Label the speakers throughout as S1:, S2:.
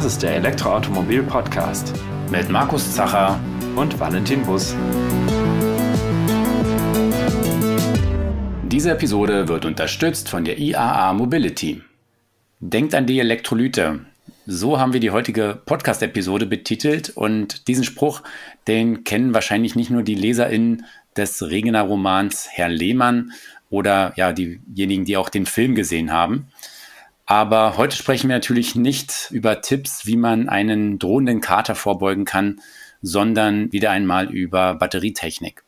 S1: Das ist der Elektroautomobil-Podcast mit Markus Zacher und Valentin Bus. Diese Episode wird unterstützt von der IAA Mobility. Denkt an die Elektrolyte. So haben wir die heutige Podcast-Episode betitelt und diesen Spruch, den kennen wahrscheinlich nicht nur die LeserInnen des Regener Romans Herr Lehmann oder ja, diejenigen, die auch den Film gesehen haben. Aber heute sprechen wir natürlich nicht über Tipps, wie man einen drohenden Kater vorbeugen kann, sondern wieder einmal über Batterietechnik.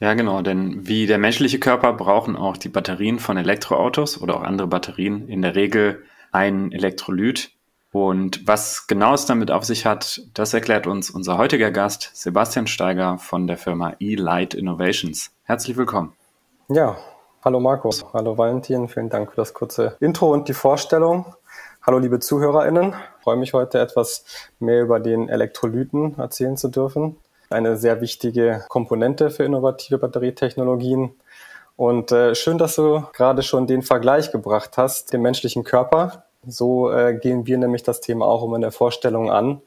S2: Ja, genau, denn wie der menschliche Körper brauchen auch die Batterien von Elektroautos oder auch andere Batterien in der Regel ein Elektrolyt. Und was genau es damit auf sich hat, das erklärt uns unser heutiger Gast Sebastian Steiger von der Firma E-Light Innovations. Herzlich willkommen.
S3: Ja, Hallo Markus, hallo Valentin, vielen Dank für das kurze Intro und die Vorstellung. Hallo liebe ZuhörerInnen, ich freue mich heute etwas mehr über den Elektrolyten erzählen zu dürfen. Eine sehr wichtige Komponente für innovative Batterietechnologien. Und äh, schön, dass du gerade schon den Vergleich gebracht hast, den menschlichen Körper. So äh, gehen wir nämlich das Thema auch um in der Vorstellung an.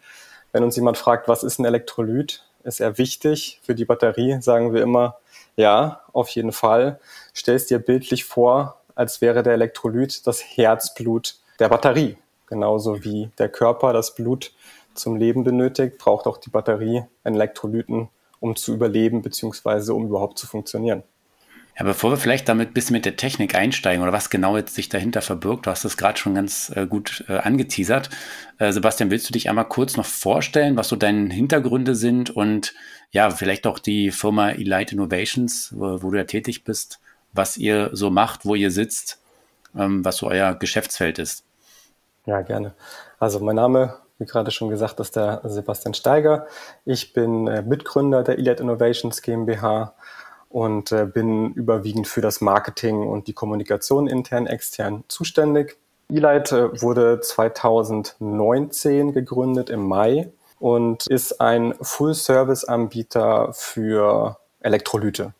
S3: Wenn uns jemand fragt, was ist ein Elektrolyt, ist er wichtig für die Batterie, sagen wir immer, ja, auf jeden Fall. Stell es dir bildlich vor, als wäre der Elektrolyt das Herzblut der Batterie. Genauso wie der Körper das Blut zum Leben benötigt, braucht auch die Batterie einen Elektrolyten, um zu überleben bzw. um überhaupt zu funktionieren.
S1: Ja, bevor wir vielleicht damit ein bisschen mit der Technik einsteigen oder was genau jetzt sich dahinter verbirgt, du hast das gerade schon ganz äh, gut äh, angeteasert. Äh, Sebastian, willst du dich einmal kurz noch vorstellen, was so deine Hintergründe sind und ja, vielleicht auch die Firma Elite Innovations, wo, wo du ja tätig bist, was ihr so macht, wo ihr sitzt, ähm, was so euer Geschäftsfeld ist?
S3: Ja, gerne. Also mein Name, wie gerade schon gesagt, ist der Sebastian Steiger. Ich bin äh, Mitgründer der Elite Innovations GmbH und äh, bin überwiegend für das Marketing und die Kommunikation intern, extern zuständig. Elite äh, wurde 2019 gegründet im Mai und ist ein Full-Service-Anbieter für Elektrolyte.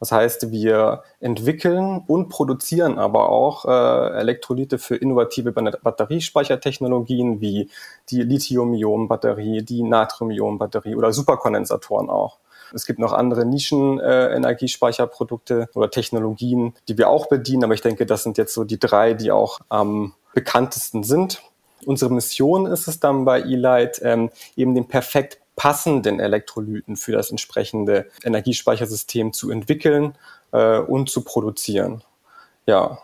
S3: Das heißt, wir entwickeln und produzieren aber auch äh, Elektrolyte für innovative Batteriespeichertechnologien wie die Lithium-Ionen-Batterie, die Natrium-Ionen-Batterie oder Superkondensatoren auch. Es gibt noch andere Nischen-Energiespeicherprodukte äh, oder Technologien, die wir auch bedienen, aber ich denke, das sind jetzt so die drei, die auch am bekanntesten sind. Unsere Mission ist es dann bei E-Light, ähm, eben den perfekt passenden Elektrolyten für das entsprechende Energiespeichersystem zu entwickeln äh, und zu produzieren. Ja,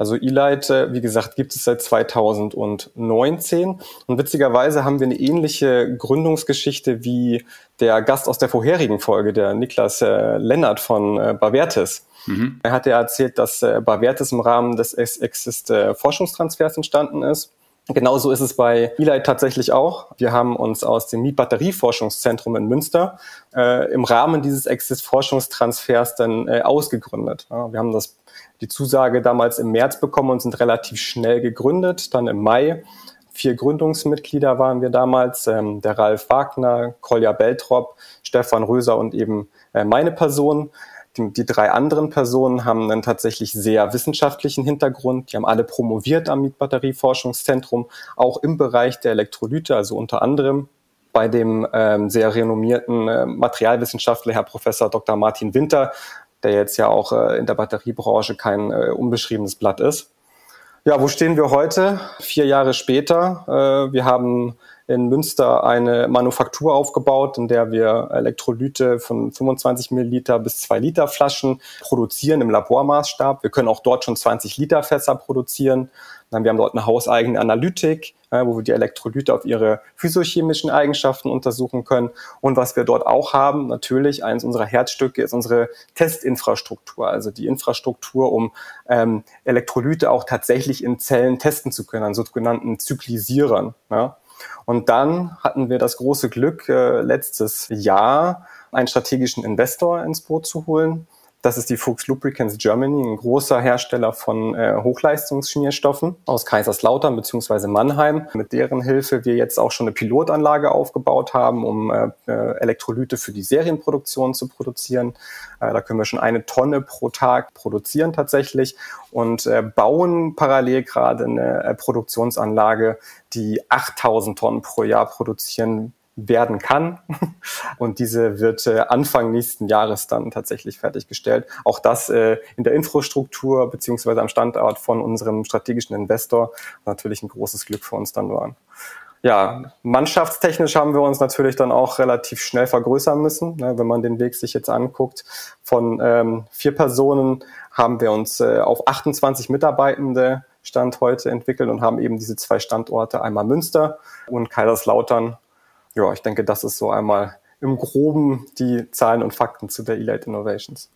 S3: also E-Light, äh, wie gesagt, gibt es seit 2019 und witzigerweise haben wir eine ähnliche Gründungsgeschichte wie der Gast aus der vorherigen Folge, der Niklas äh, Lennart von äh, Bavertis. Mhm. Er hat ja erzählt, dass äh, Bavertis im Rahmen des Exist äh, Forschungstransfers entstanden ist. Genauso ist es bei Eli tatsächlich auch. Wir haben uns aus dem Mietbatterieforschungszentrum in Münster äh, im Rahmen dieses Exist-Forschungstransfers dann äh, ausgegründet. Ja, wir haben das, die Zusage damals im März bekommen und sind relativ schnell gegründet. Dann im Mai vier Gründungsmitglieder waren wir damals, ähm, der Ralf Wagner, Kolja Beltrop, Stefan Röser und eben äh, meine Person. Die, die drei anderen Personen haben einen tatsächlich sehr wissenschaftlichen Hintergrund. Die haben alle promoviert am Mietbatterieforschungszentrum, auch im Bereich der Elektrolyte, also unter anderem bei dem ähm, sehr renommierten äh, Materialwissenschaftler, Herr Professor Dr. Martin Winter, der jetzt ja auch äh, in der Batteriebranche kein äh, unbeschriebenes Blatt ist. Ja, wo stehen wir heute? Vier Jahre später. Äh, wir haben in Münster eine Manufaktur aufgebaut, in der wir Elektrolyte von 25 Milliliter bis 2 Liter Flaschen produzieren im Labormaßstab. Wir können auch dort schon 20 Liter Fässer produzieren. Wir haben dort eine hauseigene Analytik, wo wir die Elektrolyte auf ihre physiochemischen Eigenschaften untersuchen können. Und was wir dort auch haben, natürlich, eines unserer Herzstücke ist unsere Testinfrastruktur, also die Infrastruktur, um ähm, Elektrolyte auch tatsächlich in Zellen testen zu können, an sogenannten Zyklisierern. Ja. Und dann hatten wir das große Glück, äh, letztes Jahr einen strategischen Investor ins Boot zu holen, Das ist die Fuchs Lubricants Germany, ein großer Hersteller von äh, Hochleistungsschmierstoffen aus Kaiserslautern bzw. Mannheim, mit deren Hilfe wir jetzt auch schon eine Pilotanlage aufgebaut haben, um äh, äh, Elektrolyte für die Serienproduktion zu produzieren. Äh, da können wir schon eine Tonne pro Tag produzieren tatsächlich und äh, bauen parallel gerade eine äh, Produktionsanlage, die 8000 Tonnen pro Jahr produzieren werden kann. Und diese wird äh, Anfang nächsten Jahres dann tatsächlich fertiggestellt. Auch das äh, in der Infrastruktur beziehungsweise am Standort von unserem strategischen Investor natürlich ein großes Glück für uns dann waren. Ja, mannschaftstechnisch haben wir uns natürlich dann auch relativ schnell vergrößern müssen. Ne, wenn man den Weg sich jetzt anguckt, von ähm, vier Personen haben wir uns äh, auf 28 Mitarbeitende Stand heute entwickelt und haben eben diese zwei Standorte, einmal Münster und Kaiserslautern, ja, ich denke, das ist so einmal im Groben die Zahlen und Fakten zu der Elite Innovations.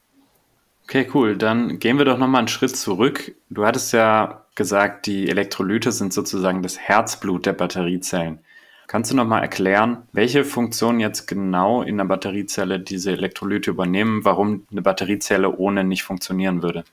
S2: Okay, cool. Dann gehen wir doch nochmal einen Schritt zurück. Du hattest ja gesagt, die Elektrolyte sind sozusagen das Herzblut der Batteriezellen. Kannst du nochmal erklären, welche Funktion jetzt genau in der Batteriezelle diese Elektrolyte übernehmen, warum eine Batteriezelle ohne nicht funktionieren würde?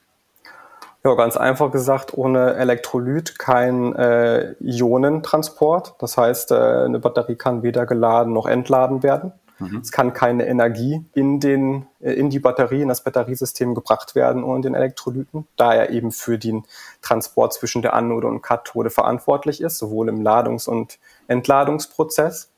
S3: Ja, ganz einfach gesagt, ohne Elektrolyt kein äh, Ionentransport. Das heißt, äh, eine Batterie kann weder geladen noch entladen werden. Mhm. Es kann keine Energie in, den, äh, in die Batterie, in das Batteriesystem gebracht werden ohne den Elektrolyten, da er eben für den Transport zwischen der Anode und Kathode verantwortlich ist, sowohl im Ladungs- und Entladungsprozess.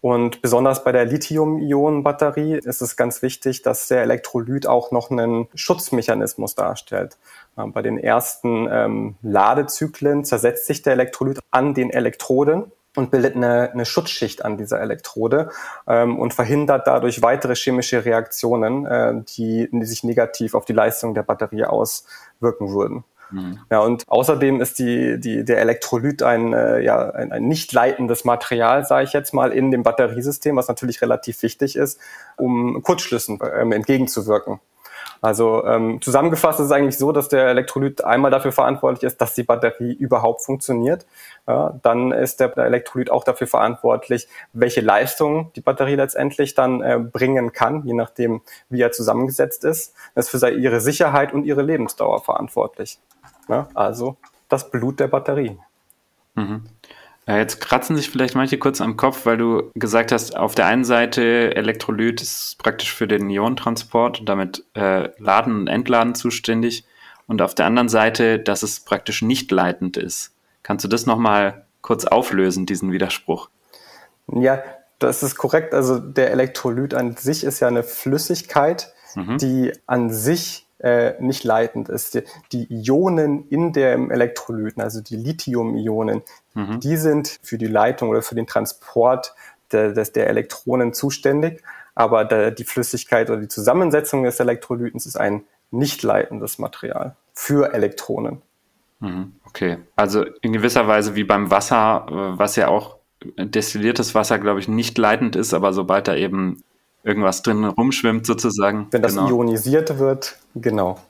S3: Und besonders bei der Lithium-Ionen-Batterie ist es ganz wichtig, dass der Elektrolyt auch noch einen Schutzmechanismus darstellt. Bei den ersten ähm, Ladezyklen zersetzt sich der Elektrolyt an den Elektroden und bildet eine, eine Schutzschicht an dieser Elektrode ähm, und verhindert dadurch weitere chemische Reaktionen, äh, die, die sich negativ auf die Leistung der Batterie auswirken würden. Mhm. Ja, und außerdem ist die, die, der Elektrolyt ein, äh, ja, ein, ein nicht leitendes Material, sage ich jetzt mal, in dem Batteriesystem, was natürlich relativ wichtig ist, um Kurzschlüssen ähm, entgegenzuwirken. Also ähm, zusammengefasst ist es eigentlich so, dass der Elektrolyt einmal dafür verantwortlich ist, dass die Batterie überhaupt funktioniert. Ja, dann ist der Elektrolyt auch dafür verantwortlich, welche Leistung die Batterie letztendlich dann äh, bringen kann, je nachdem, wie er zusammengesetzt ist. Das ist für ihre Sicherheit und ihre Lebensdauer verantwortlich. Ja, also das Blut der Batterie.
S2: Mhm. Jetzt kratzen sich vielleicht manche kurz am Kopf, weil du gesagt hast, auf der einen Seite Elektrolyt ist praktisch für den Ionentransport und damit äh, Laden und Entladen zuständig und auf der anderen Seite, dass es praktisch nicht leitend ist. Kannst du das nochmal kurz auflösen, diesen Widerspruch?
S3: Ja, das ist korrekt. Also der Elektrolyt an sich ist ja eine Flüssigkeit, mhm. die an sich äh, nicht leitend ist. Die, die Ionen in dem Elektrolyten, also die Lithium-Ionen, mhm. die sind für die Leitung oder für den Transport der, des, der Elektronen zuständig. Aber der, die Flüssigkeit oder die Zusammensetzung des Elektrolytens ist ein nicht leitendes Material für Elektronen.
S2: Mhm. Okay, also in gewisser Weise wie beim Wasser, äh, was ja auch destilliertes Wasser, glaube ich, nicht leitend ist, aber sobald da eben irgendwas drin rumschwimmt sozusagen.
S3: Wenn das genau. ionisiert wird, genau,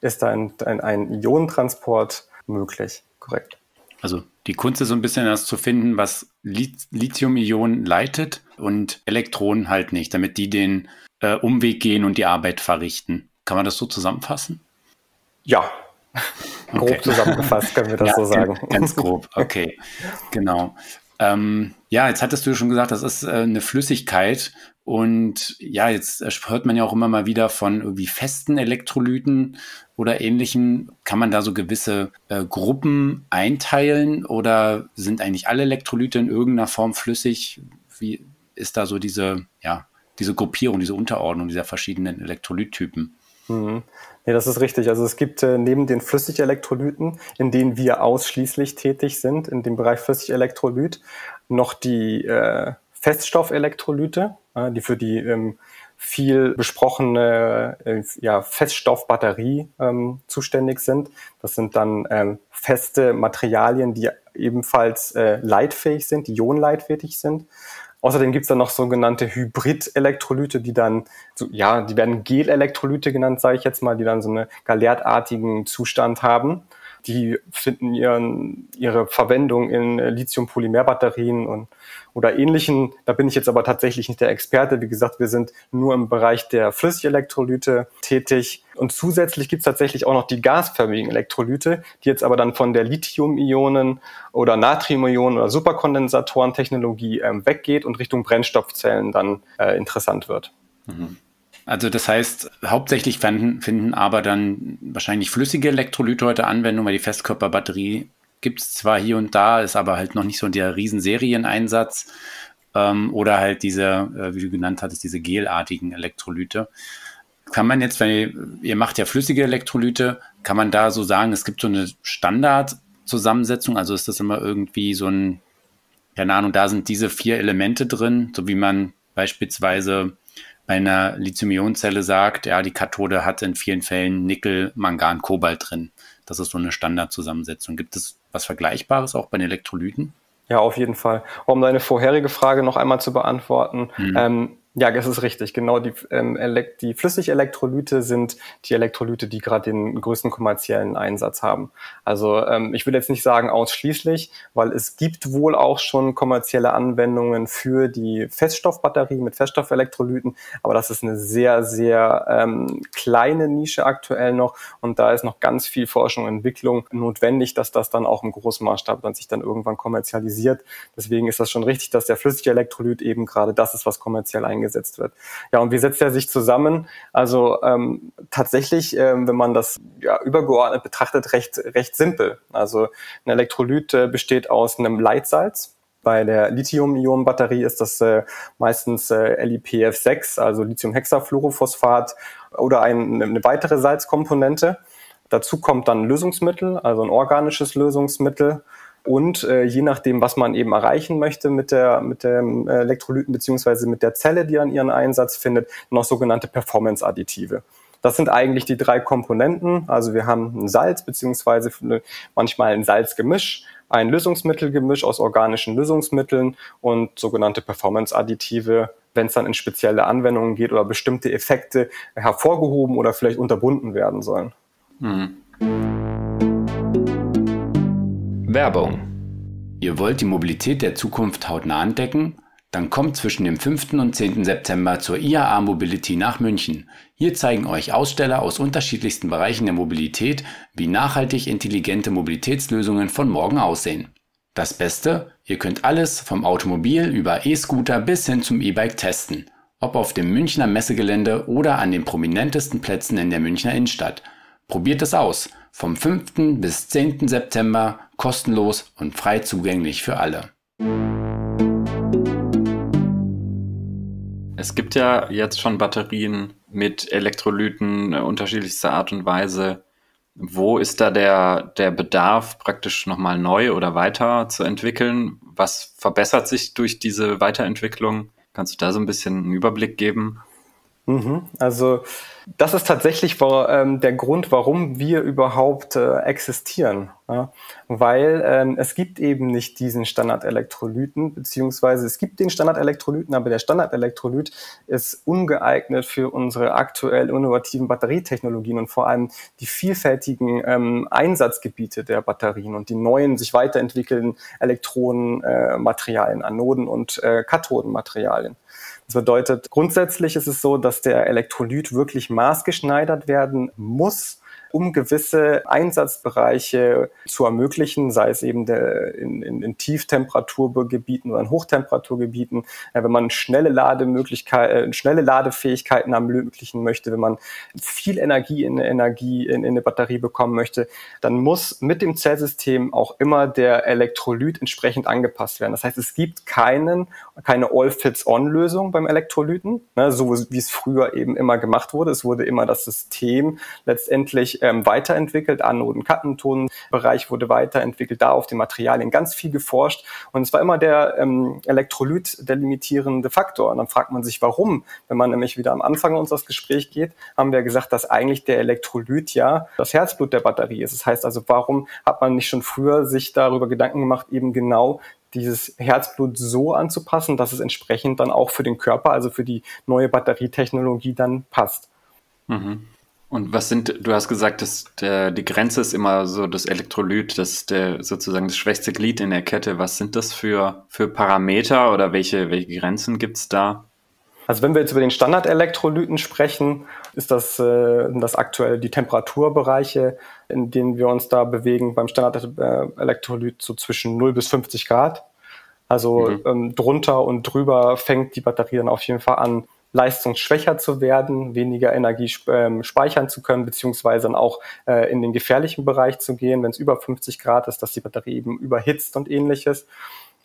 S3: ist da ein, ein, ein Ionentransport möglich. Korrekt.
S1: Also die Kunst ist so ein bisschen das zu finden, was Lithium-Ionen leitet und Elektronen halt nicht, damit die den äh, Umweg gehen und die Arbeit verrichten. Kann man das so zusammenfassen?
S3: Ja, grob okay. zusammengefasst können wir das ja, so sagen.
S1: Ganz grob, okay, genau. Ähm, ja, jetzt hattest du schon gesagt, das ist äh, eine Flüssigkeit und ja, jetzt hört man ja auch immer mal wieder von irgendwie festen Elektrolyten oder ähnlichem. Kann man da so gewisse äh, Gruppen einteilen oder sind eigentlich alle Elektrolyte in irgendeiner Form flüssig? Wie ist da so diese, ja, diese Gruppierung, diese Unterordnung dieser verschiedenen Elektrolyttypen?
S3: Mhm. Nee, das ist richtig. Also es gibt äh, neben den Flüssigelektrolyten, in denen wir ausschließlich tätig sind, in dem Bereich Flüssigelektrolyt, noch die äh, Feststoffelektrolyte, äh, die für die ähm, viel besprochene äh, ja, Feststoffbatterie ähm, zuständig sind. Das sind dann ähm, feste Materialien, die ebenfalls äh, leitfähig sind, die ionenleitfähig sind. Außerdem gibt's dann noch sogenannte Hybrid-Elektrolyte, die dann, so, ja, die werden Gel-Elektrolyte genannt, sage ich jetzt mal, die dann so einen galertartigen Zustand haben. Die finden ihren, ihre Verwendung in Lithium-Polymer-Batterien und oder ähnlichen. Da bin ich jetzt aber tatsächlich nicht der Experte. Wie gesagt, wir sind nur im Bereich der Flüssigelektrolyte tätig. Und zusätzlich gibt es tatsächlich auch noch die gasförmigen Elektrolyte, die jetzt aber dann von der Lithium-Ionen oder Natrium-Ionen oder Superkondensatoren-Technologie ähm, weggeht und Richtung Brennstoffzellen dann äh, interessant wird.
S1: Mhm. Also das heißt, hauptsächlich finden, finden aber dann wahrscheinlich flüssige Elektrolyte heute Anwendung, weil die Festkörperbatterie gibt es zwar hier und da, ist aber halt noch nicht so der Riesenserieneinsatz. Ähm, oder halt diese, äh, wie du genannt hattest, diese gelartigen Elektrolyte. Kann man jetzt, wenn ihr, ihr macht ja flüssige Elektrolyte, kann man da so sagen, es gibt so eine Standardzusammensetzung, also ist das immer irgendwie so ein, keine Ahnung, da sind diese vier Elemente drin, so wie man beispielsweise bei einer Lithium-Ionen-Zelle sagt, ja, die Kathode hat in vielen Fällen Nickel, Mangan, Kobalt drin. Das ist so eine Standardzusammensetzung. Gibt es was Vergleichbares auch bei den Elektrolyten?
S3: Ja, auf jeden Fall. Um deine vorherige Frage noch einmal zu beantworten. Mhm. Ähm, ja, das ist richtig. Genau, die, ähm, die Flüssigelektrolyte sind die Elektrolyte, die gerade den größten kommerziellen Einsatz haben. Also ähm, ich will jetzt nicht sagen ausschließlich, weil es gibt wohl auch schon kommerzielle Anwendungen für die Feststoffbatterie mit Feststoffelektrolyten, aber das ist eine sehr, sehr ähm, kleine Nische aktuell noch und da ist noch ganz viel Forschung und Entwicklung notwendig, dass das dann auch im Großmaßstab dann sich dann irgendwann kommerzialisiert. Deswegen ist das schon richtig, dass der flüssige Elektrolyt eben gerade das ist, was kommerziell eingesetzt eingesetzt wird. Ja, und wie setzt er sich zusammen? Also ähm, tatsächlich, ähm, wenn man das ja, übergeordnet betrachtet, recht, recht simpel. Also ein Elektrolyt äh, besteht aus einem Leitsalz. Bei der Lithium-Ionen-Batterie ist das äh, meistens äh, LiPF6, also Lithiumhexafluorophosphat oder ein, eine weitere Salzkomponente. Dazu kommt dann Lösungsmittel, also ein organisches Lösungsmittel und äh, je nachdem, was man eben erreichen möchte mit der mit dem Elektrolyten beziehungsweise mit der Zelle, die an ihren Einsatz findet, noch sogenannte Performance-Additive. Das sind eigentlich die drei Komponenten. Also wir haben ein Salz beziehungsweise manchmal ein Salzgemisch, ein Lösungsmittelgemisch aus organischen Lösungsmitteln und sogenannte Performance-Additive, wenn es dann in spezielle Anwendungen geht oder bestimmte Effekte hervorgehoben oder vielleicht unterbunden werden sollen. Mhm.
S1: Werbung. Ihr wollt die Mobilität der Zukunft hautnah entdecken? Dann kommt zwischen dem 5. und 10. September zur IAA Mobility nach München. Hier zeigen euch Aussteller aus unterschiedlichsten Bereichen der Mobilität, wie nachhaltig intelligente Mobilitätslösungen von morgen aussehen. Das Beste, ihr könnt alles vom Automobil über E-Scooter bis hin zum E-Bike testen. Ob auf dem Münchner Messegelände oder an den prominentesten Plätzen in der Münchner Innenstadt. Probiert es aus. Vom 5. bis 10. September kostenlos und frei zugänglich für alle.
S2: Es gibt ja jetzt schon Batterien mit Elektrolyten unterschiedlichster Art und Weise. Wo ist da der, der Bedarf, praktisch nochmal neu oder weiter zu entwickeln? Was verbessert sich durch diese Weiterentwicklung? Kannst du da so ein bisschen einen Überblick geben?
S3: Mhm. Also das ist tatsächlich ähm, der Grund, warum wir überhaupt äh, existieren. Weil ähm, es gibt eben nicht diesen Standardelektrolyten, beziehungsweise es gibt den Standardelektrolyten, aber der Standardelektrolyt ist ungeeignet für unsere aktuell innovativen Batterietechnologien und vor allem die vielfältigen ähm, Einsatzgebiete der Batterien und die neuen, sich weiterentwickelnden Elektronenmaterialien, äh, Anoden und äh, Kathodenmaterialien. Das bedeutet, grundsätzlich ist es so, dass der Elektrolyt wirklich maßgeschneidert werden muss um gewisse Einsatzbereiche zu ermöglichen, sei es eben der, in, in, in Tieftemperaturgebieten oder in Hochtemperaturgebieten, wenn man schnelle Lademöglichkeiten, äh, schnelle Ladefähigkeiten ermöglichen möchte, wenn man viel Energie in Energie in, in eine Batterie bekommen möchte, dann muss mit dem Zellsystem auch immer der Elektrolyt entsprechend angepasst werden. Das heißt, es gibt keinen, keine All-Fits-On-Lösung beim Elektrolyten, ne, so wie es früher eben immer gemacht wurde. Es wurde immer das System letztendlich ähm, weiterentwickelt. Anoden, Kattentonbereich wurde weiterentwickelt, da auf den Materialien ganz viel geforscht. Und es war immer der ähm, Elektrolyt der limitierende Faktor. Und dann fragt man sich, warum? Wenn man nämlich wieder am Anfang unseres Gesprächs geht, haben wir gesagt, dass eigentlich der Elektrolyt ja das Herzblut der Batterie ist. Das heißt also, warum hat man nicht schon früher sich darüber Gedanken gemacht, eben genau dieses Herzblut so anzupassen, dass es entsprechend dann auch für den Körper, also für die neue Batterietechnologie dann passt.
S2: Mhm. Und was sind, du hast gesagt, dass der, die Grenze ist immer so das Elektrolyt, das der sozusagen das schwächste Glied in der Kette. Was sind das für, für Parameter oder welche, welche Grenzen gibt es da?
S3: Also wenn wir jetzt über den Standardelektrolyten sprechen, ist das, äh, das aktuell die Temperaturbereiche, in denen wir uns da bewegen beim Standardelektrolyt so zwischen 0 bis 50 Grad. Also mhm. ähm, drunter und drüber fängt die Batterie dann auf jeden Fall an, leistungsschwächer zu werden, weniger Energie ähm, speichern zu können, beziehungsweise dann auch äh, in den gefährlichen Bereich zu gehen, wenn es über 50 Grad ist, dass die Batterie eben überhitzt und ähnliches.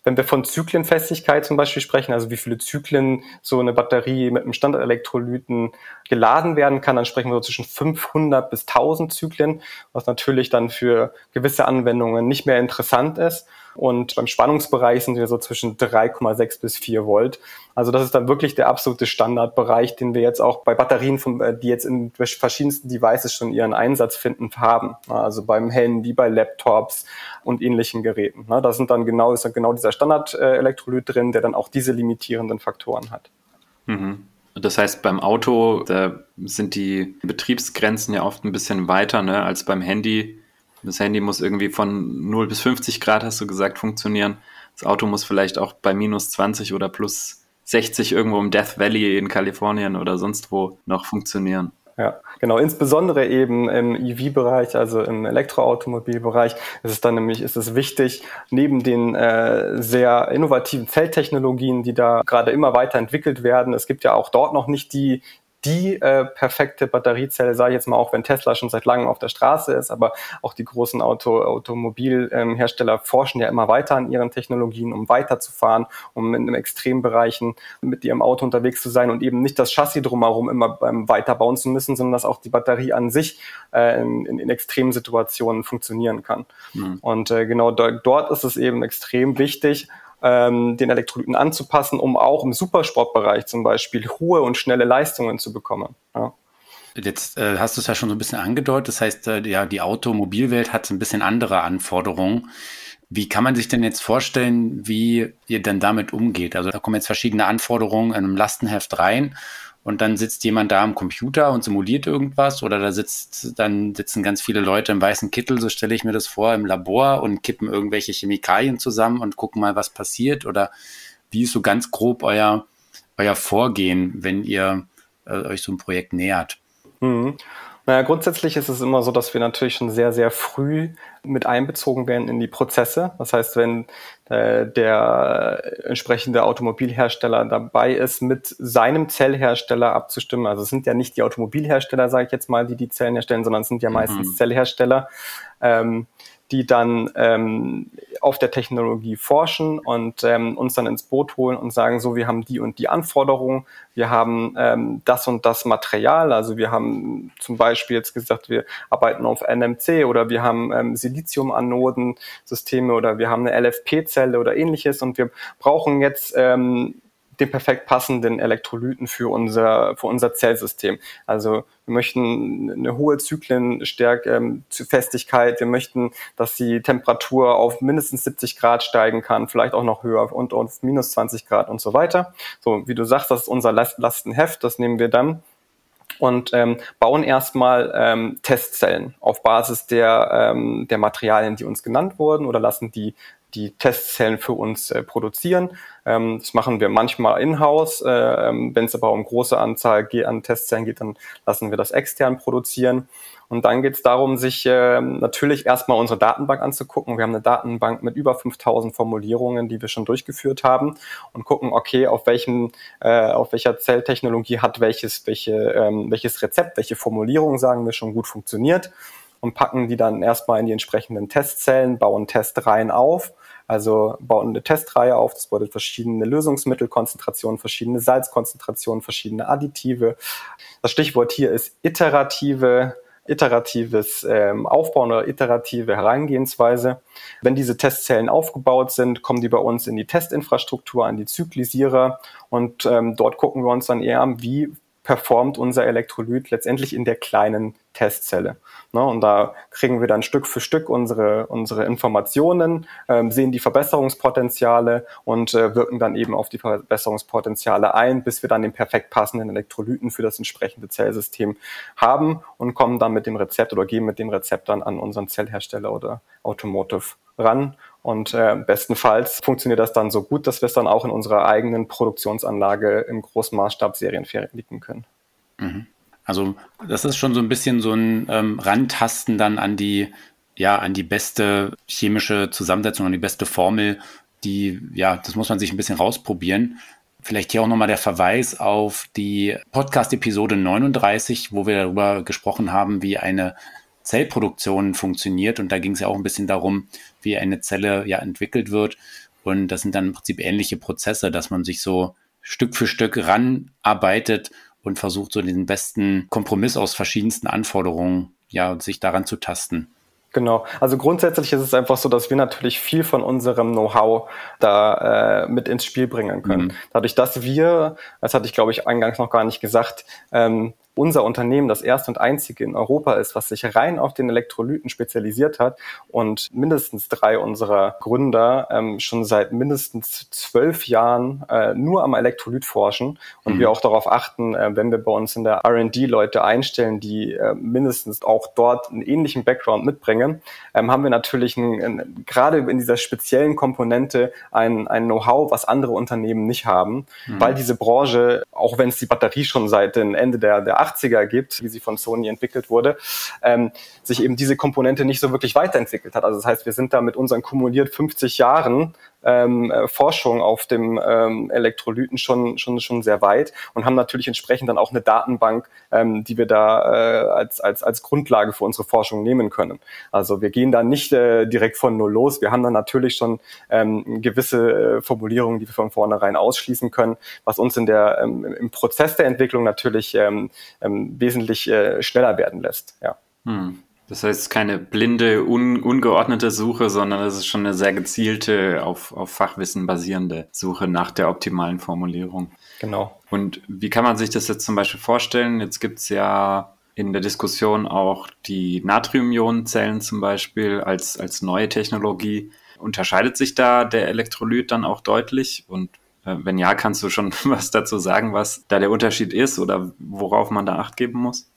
S3: Wenn wir von Zyklenfestigkeit zum Beispiel sprechen, also wie viele Zyklen so eine Batterie mit einem Standardelektrolyten geladen werden kann, dann sprechen wir so zwischen 500 bis 1000 Zyklen, was natürlich dann für gewisse Anwendungen nicht mehr interessant ist. Und beim Spannungsbereich sind wir so zwischen 3,6 bis 4 Volt. Also das ist dann wirklich der absolute Standardbereich, den wir jetzt auch bei Batterien, von, äh, die jetzt in verschiedensten Devices schon ihren Einsatz finden, haben. Also beim Handy, bei Laptops und ähnlichen Geräten. Da sind dann genau, ist dann genau dieser Standard-Elektrolyt drin, der dann auch diese limitierenden Faktoren hat.
S2: Mhm. Das heißt, beim Auto, da sind die Betriebsgrenzen ja oft ein bisschen weiter ne, als beim Handy. Das Handy muss irgendwie von 0 bis 50 Grad, hast du gesagt, funktionieren. Das Auto muss vielleicht auch bei minus 20 oder plus 60 irgendwo im Death Valley in Kalifornien oder sonst wo noch funktionieren.
S3: Ja, genau. Insbesondere eben im EV-Bereich, also im Elektroautomobilbereich, ist es dann nämlich, ist es wichtig, neben den äh, sehr innovativen Zelltechnologien, die da gerade immer weiter entwickelt werden, es gibt ja auch dort noch nicht die die äh, perfekte Batteriezelle, sage ich jetzt mal, auch wenn Tesla schon seit langem auf der Straße ist, aber auch die großen Auto, Automobilhersteller ähm, forschen ja immer weiter an ihren Technologien, um weiterzufahren, um in, Extrembereichen mit ihrem Auto unterwegs zu sein und eben nicht das Chassis drumherum immer ähm, weiterbauen zu müssen, sondern dass auch die Batterie an sich äh, in, in, in extremen Situationen funktionieren kann. Mhm. Und äh, genau dort ist es eben extrem wichtig, ähm, den Elektrolyten anzupassen, um auch im Supersportbereich zum Beispiel hohe und schnelle Leistungen zu bekommen. Ja.
S1: Jetzt äh, hast du es ja schon so ein bisschen angedeutet. Das heißt, äh, ja, die Automobilwelt hat ein bisschen andere Anforderungen. Wie kann man sich denn jetzt vorstellen, wie ihr denn damit umgeht? Also da kommen jetzt verschiedene Anforderungen in einem Lastenheft rein und dann sitzt jemand da am Computer und simuliert irgendwas oder da sitzt, dann sitzen ganz viele Leute im weißen Kittel, so stelle ich mir das vor, im Labor und kippen irgendwelche Chemikalien zusammen und gucken mal, was passiert oder wie ist so ganz grob euer, euer Vorgehen, wenn ihr äh, euch so ein Projekt nähert?
S3: Mhm. Naja, grundsätzlich ist es immer so, dass wir natürlich schon sehr, sehr früh mit einbezogen werden in die Prozesse. Das heißt, wenn äh, der entsprechende Automobilhersteller dabei ist, mit seinem Zellhersteller abzustimmen, also es sind ja nicht die Automobilhersteller, sage ich jetzt mal, die die Zellen herstellen, sondern es sind ja meistens mhm. Zellhersteller, ähm, die dann ähm, auf der Technologie forschen und ähm, uns dann ins Boot holen und sagen, so, wir haben die und die Anforderungen, wir haben ähm, das und das Material, also wir haben zum Beispiel jetzt gesagt, wir arbeiten auf NMC oder wir haben ähm, Silizium-Anoden-Systeme oder wir haben eine LFP-Zelle oder ähnliches. Und wir brauchen jetzt ähm, den perfekt passenden Elektrolyten für unser, für unser Zellsystem. Also wir möchten eine hohe Zyklenstärke, ähm, Festigkeit, wir möchten, dass die Temperatur auf mindestens 70 Grad steigen kann, vielleicht auch noch höher und auf minus 20 Grad und so weiter. So, wie du sagst, das ist unser Lastenheft, das nehmen wir dann und ähm, bauen erstmal ähm, Testzellen auf Basis der, ähm, der Materialien, die uns genannt wurden oder lassen die die Testzellen für uns äh, produzieren. Ähm, das machen wir manchmal in-house. Äh, ähm, Wenn es aber um große Anzahl an Testzellen geht, dann lassen wir das extern produzieren. Und dann geht es darum, sich äh, natürlich erstmal unsere Datenbank anzugucken. Wir haben eine Datenbank mit über 5000 Formulierungen, die wir schon durchgeführt haben und gucken, okay, auf welchem, äh, auf welcher Zelltechnologie hat welches, welche, ähm, welches Rezept, welche Formulierung, sagen wir, schon gut funktioniert und packen die dann erstmal in die entsprechenden Testzellen, bauen Testreihen auf, also bauen eine Testreihe auf, das bedeutet verschiedene Lösungsmittelkonzentrationen, verschiedene Salzkonzentrationen, verschiedene Additive. Das Stichwort hier ist iterative iteratives ähm, Aufbauen oder iterative Herangehensweise. Wenn diese Testzellen aufgebaut sind, kommen die bei uns in die Testinfrastruktur, an die Zyklisierer und ähm, dort gucken wir uns dann eher an, wie performt unser Elektrolyt letztendlich in der kleinen Testzelle. Ne, und da kriegen wir dann Stück für Stück unsere, unsere Informationen, ähm, sehen die Verbesserungspotenziale und äh, wirken dann eben auf die Verbesserungspotenziale ein, bis wir dann den perfekt passenden Elektrolyten für das entsprechende Zellsystem haben und kommen dann mit dem Rezept oder gehen mit dem Rezept dann an unseren Zellhersteller oder Automotive ran. Und äh, bestenfalls funktioniert das dann so gut, dass wir es dann auch in unserer eigenen Produktionsanlage im Großmaßstab serienfertigen können.
S1: Mhm. Also das ist schon so ein bisschen so ein ähm, Rantasten dann an die, ja, an die beste chemische Zusammensetzung, an die beste Formel, die, ja, das muss man sich ein bisschen rausprobieren. Vielleicht hier auch nochmal der Verweis auf die Podcast-Episode 39, wo wir darüber gesprochen haben, wie eine Zellproduktion funktioniert. Und da ging es ja auch ein bisschen darum, wie eine Zelle ja entwickelt wird. Und das sind dann im Prinzip ähnliche Prozesse, dass man sich so Stück für Stück ranarbeitet und versucht, so den besten Kompromiss aus verschiedensten Anforderungen, ja, sich daran zu tasten.
S3: Genau. Also grundsätzlich ist es einfach so, dass wir natürlich viel von unserem Know-how da äh, mit ins Spiel bringen können. Mhm. Dadurch, dass wir, das hatte ich glaube ich eingangs noch gar nicht gesagt, ähm, unser Unternehmen das erste und einzige in Europa ist, was sich rein auf den Elektrolyten spezialisiert hat und mindestens drei unserer Gründer ähm, schon seit mindestens zwölf Jahren äh, nur am Elektrolyt forschen und mhm. wir auch darauf achten, äh, wenn wir bei uns in der R&D Leute einstellen, die äh, mindestens auch dort einen ähnlichen Background mitbringen, ähm, haben wir natürlich ein, ein, gerade in dieser speziellen Komponente ein, ein Know-how, was andere Unternehmen nicht haben, mhm. weil diese Branche, auch wenn es die Batterie schon seit dem Ende der, der 80er gibt, wie sie von Sony entwickelt wurde, ähm, sich eben diese Komponente nicht so wirklich weiterentwickelt hat. Also das heißt, wir sind da mit unseren kumuliert 50 Jahren ähm, äh, Forschung auf dem ähm, Elektrolyten schon, schon, schon sehr weit und haben natürlich entsprechend dann auch eine Datenbank, ähm, die wir da äh, als, als, als Grundlage für unsere Forschung nehmen können. Also wir gehen da nicht äh, direkt von null los. Wir haben dann natürlich schon ähm, gewisse äh, Formulierungen, die wir von vornherein ausschließen können, was uns in der, ähm, im Prozess der Entwicklung natürlich ähm, ähm, wesentlich äh, schneller werden lässt. Ja.
S2: Hm. Das heißt, keine blinde, un, ungeordnete Suche, sondern es ist schon eine sehr gezielte, auf, auf Fachwissen basierende Suche nach der optimalen Formulierung.
S3: Genau.
S2: Und wie kann man sich das jetzt zum Beispiel vorstellen? Jetzt gibt es ja in der Diskussion auch die Natrium-Ionen-Zellen zum Beispiel als, als neue Technologie. Unterscheidet sich da der Elektrolyt dann auch deutlich? Und äh, wenn ja, kannst du schon was dazu sagen, was da der Unterschied ist oder worauf man da Acht geben muss?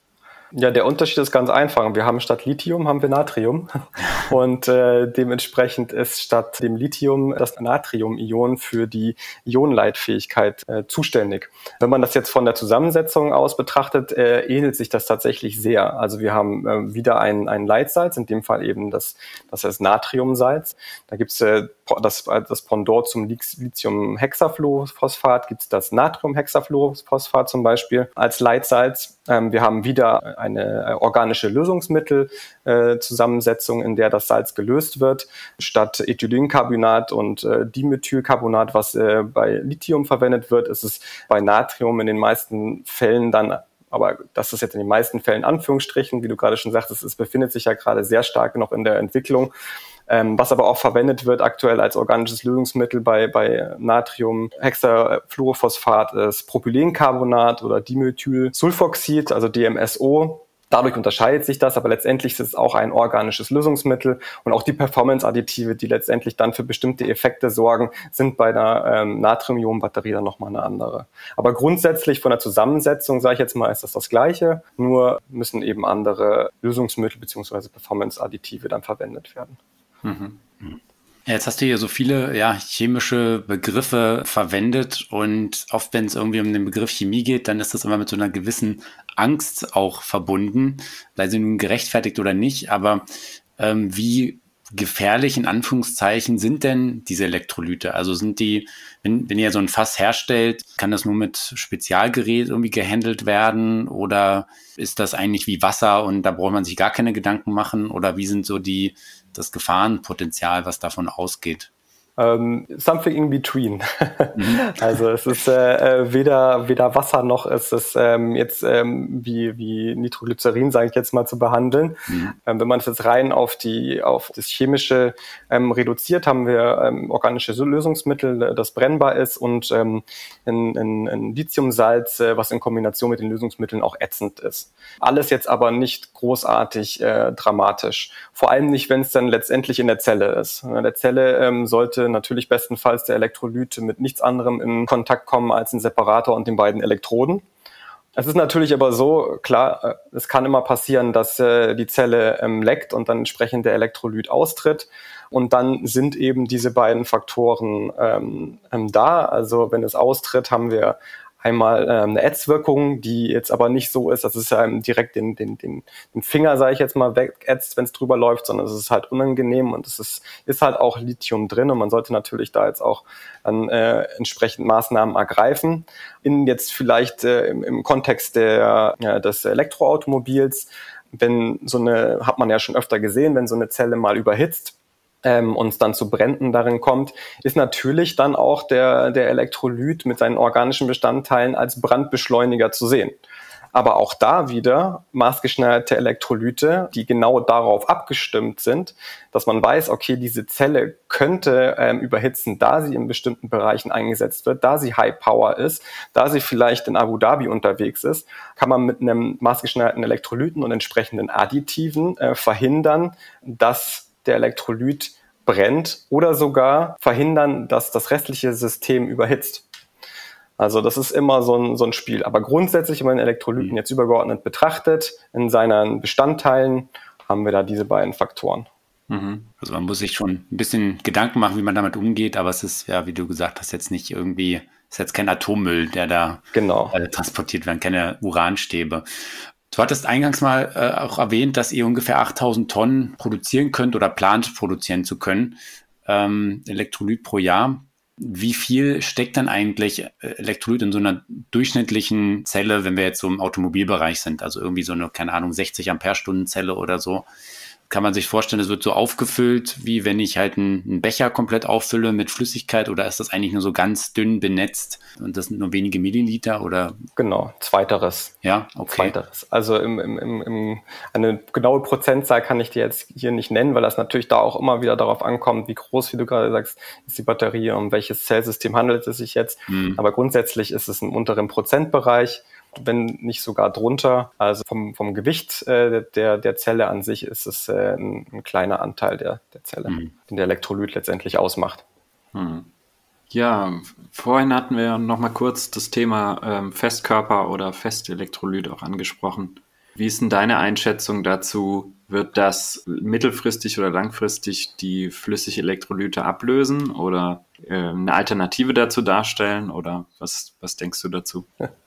S3: Ja, der Unterschied ist ganz einfach. Wir haben statt Lithium haben wir Natrium und äh, dementsprechend ist statt dem Lithium das Natrium-Ion für die Ionenleitfähigkeit äh, zuständig. Wenn man das jetzt von der Zusammensetzung aus betrachtet, äh, ähnelt sich das tatsächlich sehr. Also wir haben äh, wieder ein, ein Leitsalz, in dem Fall eben das, das heißt Natriumsalz. Da gibt's äh, das, das Pendant zum Lithium-Hexafluorphosphat, gibt's das Natrium-Hexafluorphosphat zum Beispiel als Leitsalz. Ähm, wir haben wieder eine äh, organische Lösungsmittelzusammensetzung, äh, in der das Salz gelöst wird, statt Ethylencarbonat und äh, Dimethylcarbonat, was bei Lithium verwendet wird, ist es bei Natrium in den meisten Fällen dann aber das ist jetzt in den meisten Fällen Anführungsstrichen, wie du gerade schon sagtest, es befindet sich ja gerade sehr stark noch in der Entwicklung. Ähm, was aber auch verwendet wird aktuell als organisches Lösungsmittel bei, bei Natrium, Hexafluorphosphat ist Propylencarbonat oder Dimethylsulfoxid, also DMSO. Dadurch unterscheidet sich das, aber letztendlich ist es auch ein organisches Lösungsmittel und auch die Performance-Additive, die letztendlich dann für bestimmte Effekte sorgen, sind bei einer ähm, Natrium-Ionen-Batterie dann nochmal eine andere. Aber grundsätzlich von der Zusammensetzung, sage ich jetzt mal, ist das das Gleiche, nur müssen eben andere Lösungsmittel beziehungsweise Performance-Additive dann verwendet werden. Mhm.
S1: Jetzt hast du hier so viele ja, chemische Begriffe verwendet und oft, wenn es irgendwie um den Begriff Chemie geht, dann ist das immer mit so einer gewissen Angst auch verbunden, sei sie nun gerechtfertigt oder nicht. Aber ähm, wie gefährlich in Anführungszeichen sind denn diese Elektrolyte? Also sind die, wenn, wenn ihr so ein Fass herstellt, kann das nur mit Spezialgerät irgendwie gehandelt werden oder ist das eigentlich wie Wasser und da braucht man sich gar keine Gedanken machen oder wie sind so die das Gefahrenpotenzial, was davon ausgeht?
S3: Ähm, something in between. Mhm. Also es ist äh, äh, weder, weder Wasser noch ist es ähm, jetzt ähm, wie, wie Nitroglycerin, sage ich jetzt mal, zu behandeln. Mhm. Ähm, wenn man es jetzt rein auf die auf das Chemische ähm, reduziert, haben wir ähm, organische Lösungsmittel, äh, das brennbar ist und ein, ein, ein Lithiumsalz, äh, was in Kombination mit den Lösungsmitteln auch ätzend ist. Alles jetzt aber nicht großartig äh, dramatisch. Vor allem nicht, wenn es dann letztendlich in der Zelle ist. In der Zelle sollte sollte natürlich bestenfalls der Elektrolyt mit nichts anderem in Kontakt kommen als ein Separator und den beiden Elektroden. Es ist natürlich aber so, klar, äh, es kann immer passieren, dass äh, die Zelle ähm, leckt und dann entsprechend der Elektrolyt austritt. Und dann sind eben diese beiden Faktoren ähm, ähm da. Also wenn es austritt, haben wir einmal äh, eine Ätzwirkung, die jetzt aber nicht so ist, dass es einem direkt den, den, den, den Finger, sage ich jetzt mal, wegätzt, wenn es drüber läuft, sondern es ist halt unangenehm und es ist, ist halt auch Lithium drin und man sollte natürlich da jetzt auch dann äh, entsprechend Maßnahmen ergreifen. In jetzt vielleicht äh, im, im Kontext der, ja, des Elektroautomobils, wenn so eine, hat man ja schon öfter gesehen, wenn so eine Zelle mal überhitzt, ähm, und es dann zu Bränden darin kommt, ist natürlich dann auch der, der Elektrolyt mit seinen organischen Bestandteilen als Brandbeschleuniger zu sehen. Aber auch da wieder maßgeschneiderte Elektrolyte, die genau darauf abgestimmt sind, dass man weiß, okay, diese Zelle könnte ähm, überhitzen, da sie in bestimmten Bereichen eingesetzt wird, da sie High Power ist, da sie vielleicht in Abu Dhabi unterwegs ist, kann man mit einem maßgeschneiderten Elektrolyten und entsprechenden Additiven äh, verhindern, dass der Elektrolyt brennt oder sogar verhindern, dass das restliche System überhitzt. Also das ist immer so ein, so ein Spiel. Aber grundsätzlich, wenn man Elektrolyten mhm. jetzt übergeordnet betrachtet, in seinen Bestandteilen, haben wir da diese beiden Faktoren.
S1: Mhm. Also man muss sich schon ein bisschen Gedanken machen, wie man damit umgeht, aber es ist, ja, wie du gesagt hast, jetzt nicht irgendwie, ist jetzt kein Atommüll, der da
S3: genau.
S1: äh, transportiert wird, keine Uranstäbe. Du hattest eingangs mal äh, auch erwähnt, dass ihr ungefähr 8000 Tonnen produzieren könnt oder plant produzieren zu können, ähm, Elektrolyt pro Jahr. Wie viel steckt dann eigentlich äh, Elektrolyt in so einer durchschnittlichen Zelle, wenn wir jetzt so im Automobilbereich sind? Also irgendwie so eine, keine Ahnung, 60 Ampere-Stunden Zelle oder so kann man sich vorstellen, es wird so aufgefüllt, wie wenn ich halt einen, Becher komplett auffülle mit Flüssigkeit oder ist das eigentlich nur so ganz dünn benetzt und das sind nur wenige Milliliter oder?
S3: Genau, zweiteres.
S1: Ja, okay.
S3: Zweiteres. Also im, im, im, im, eine genaue Prozentzahl kann ich dir jetzt hier nicht nennen, weil das natürlich da auch immer wieder darauf ankommt, wie groß, wie du gerade sagst, ist die Batterie, um welches Zellsystem handelt es sich jetzt. Mhm. Aber grundsätzlich ist es im unteren Prozentbereich wenn nicht sogar drunter. Also vom, vom Gewicht äh, der, der Zelle an sich ist es äh, ein, ein, kleiner Anteil der, der Zelle, mhm. den der Elektrolyt letztendlich ausmacht.
S2: Mhm. Ja, vorhin hatten wir noch mal kurz das Thema ähm, Festkörper oder Festelektrolyt auch angesprochen. Wie ist denn deine Einschätzung dazu? Wird das mittelfristig oder langfristig die flüssige Elektrolyte ablösen oder äh, eine Alternative dazu darstellen? Oder was, was denkst du dazu?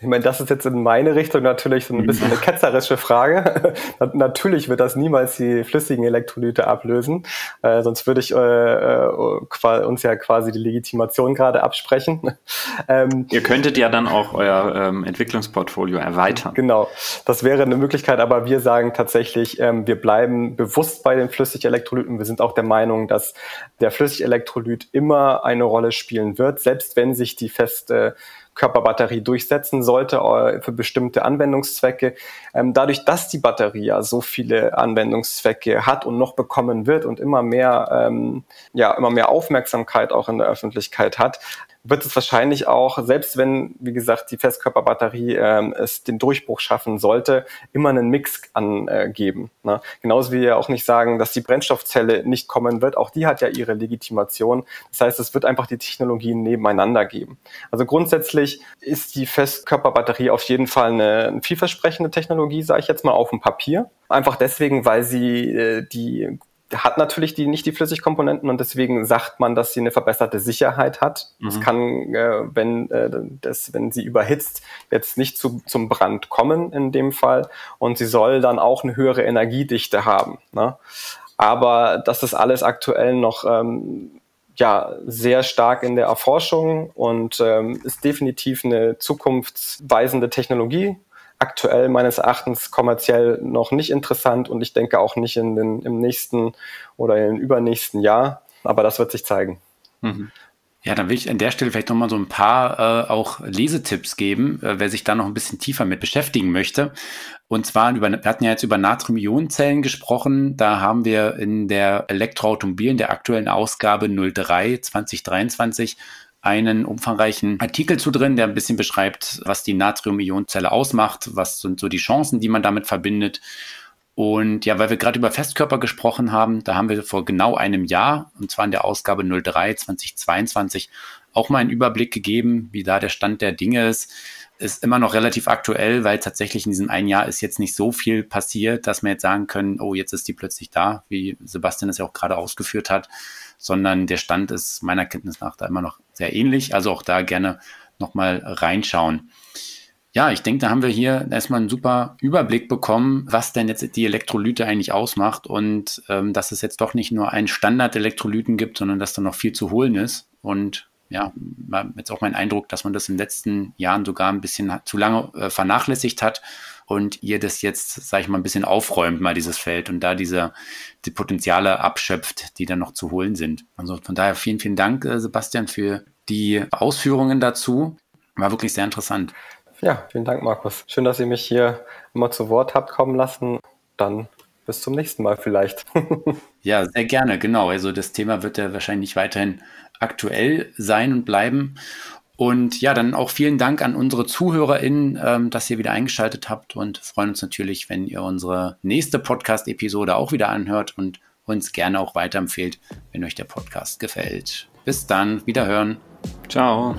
S3: Ich meine, das ist jetzt in meine Richtung natürlich so ein bisschen eine ketzerische Frage. natürlich wird das niemals die flüssigen Elektrolyte ablösen, äh, sonst würde ich äh, äh, uns ja quasi die Legitimation gerade absprechen.
S2: Ähm, Ihr könntet ja dann auch euer ähm, Entwicklungsportfolio erweitern.
S3: Genau, das wäre eine Möglichkeit, aber wir sagen tatsächlich, ähm, wir bleiben bewusst bei den Flüssigelektrolyten. Wir sind auch der Meinung, dass der Flüssigelektrolyt immer eine Rolle spielen wird, selbst wenn sich die feste Körperbatterie durchsetzen sollte äh, für bestimmte Anwendungszwecke. Ähm, dadurch, dass die Batterie ja so viele Anwendungszwecke hat und noch bekommen wird und immer mehr, ähm, ja, immer mehr Aufmerksamkeit auch in der Öffentlichkeit hat, wird es wahrscheinlich auch, selbst wenn, wie gesagt, die Festkörperbatterie ähm, es den Durchbruch schaffen sollte, immer einen Mix angeben. Äh, ne? Genauso wie wir auch nicht sagen, dass die Brennstoffzelle nicht kommen wird. Auch die hat ja ihre Legitimation. Das heißt, es wird einfach die Technologien nebeneinander geben. Also grundsätzlich ist die Festkörperbatterie auf jeden Fall eine, eine vielversprechende Technologie, sage ich jetzt mal, auf dem Papier. Einfach deswegen, weil sie äh, die hat natürlich die, nicht die Flüssigkomponenten und deswegen sagt man, dass sie eine verbesserte Sicherheit hat. Es mhm. kann, äh, wenn, äh, das, wenn sie überhitzt, jetzt nicht zu, zum Brand kommen in dem Fall. Und sie soll dann auch eine höhere Energiedichte haben. Ne? Aber das ist alles aktuell noch ähm, ja, sehr stark in der Erforschung und ähm, ist definitiv eine zukunftsweisende Technologie, aktuell meines Erachtens kommerziell noch nicht interessant und ich denke auch nicht in den, im nächsten oder im übernächsten Jahr. Aber das wird sich zeigen.
S1: Mhm. Ja, dann will ich an der Stelle vielleicht nochmal so ein paar äh, auch Lesetipps geben, äh, wer sich da noch ein bisschen tiefer mit beschäftigen möchte. Und zwar, über, wir hatten ja jetzt über Natrium-Ionen-Zellen gesprochen. Da haben wir in der Elektroautomobil, in der aktuellen Ausgabe 03 2023, einen umfangreichen Artikel zu drin, der ein bisschen beschreibt, was die Natrium-Ionenzelle ausmacht, was sind so die Chancen, die man damit verbindet. Und ja, weil wir gerade über Festkörper gesprochen haben, da haben wir vor genau einem Jahr, und zwar in der Ausgabe 03 2022, auch mal einen Überblick gegeben, wie da der Stand der Dinge ist. Ist immer noch relativ aktuell, weil tatsächlich in diesem einen Jahr ist jetzt nicht so viel passiert, dass wir jetzt sagen können, oh, jetzt ist die plötzlich da, wie Sebastian es ja auch gerade ausgeführt hat, sondern der Stand ist meiner Kenntnis nach da immer noch sehr ähnlich. Also auch da gerne nochmal reinschauen. Ja, ich denke, da haben wir hier erstmal einen super Überblick bekommen, was denn jetzt die Elektrolyte eigentlich ausmacht und ähm, dass es jetzt doch nicht nur einen Standard-Elektrolyten gibt, sondern dass da noch viel zu holen ist. Und ja, jetzt auch mein Eindruck, dass man das in den letzten Jahren sogar ein bisschen zu lange äh, vernachlässigt hat und ihr das jetzt, sage ich mal, ein bisschen aufräumt, mal dieses Feld und da diese die Potenziale abschöpft, die dann noch zu holen sind. Also von daher vielen, vielen Dank, äh, Sebastian, für die Ausführungen dazu. War wirklich sehr interessant.
S3: Ja, vielen Dank, Markus. Schön, dass ihr mich hier immer zu Wort habt kommen lassen. Dann bis zum nächsten Mal vielleicht.
S1: ja, sehr gerne, genau. Also das Thema wird ja wahrscheinlich weiterhin aktuell sein und bleiben. Und ja, dann auch vielen Dank an unsere ZuhörerInnen, ähm, dass ihr wieder eingeschaltet habt und freuen uns natürlich, wenn ihr unsere nächste Podcast-Episode auch wieder anhört und uns gerne auch weiterempfehlt, wenn euch der Podcast gefällt. Bis dann, wiederhören.
S2: Ciao.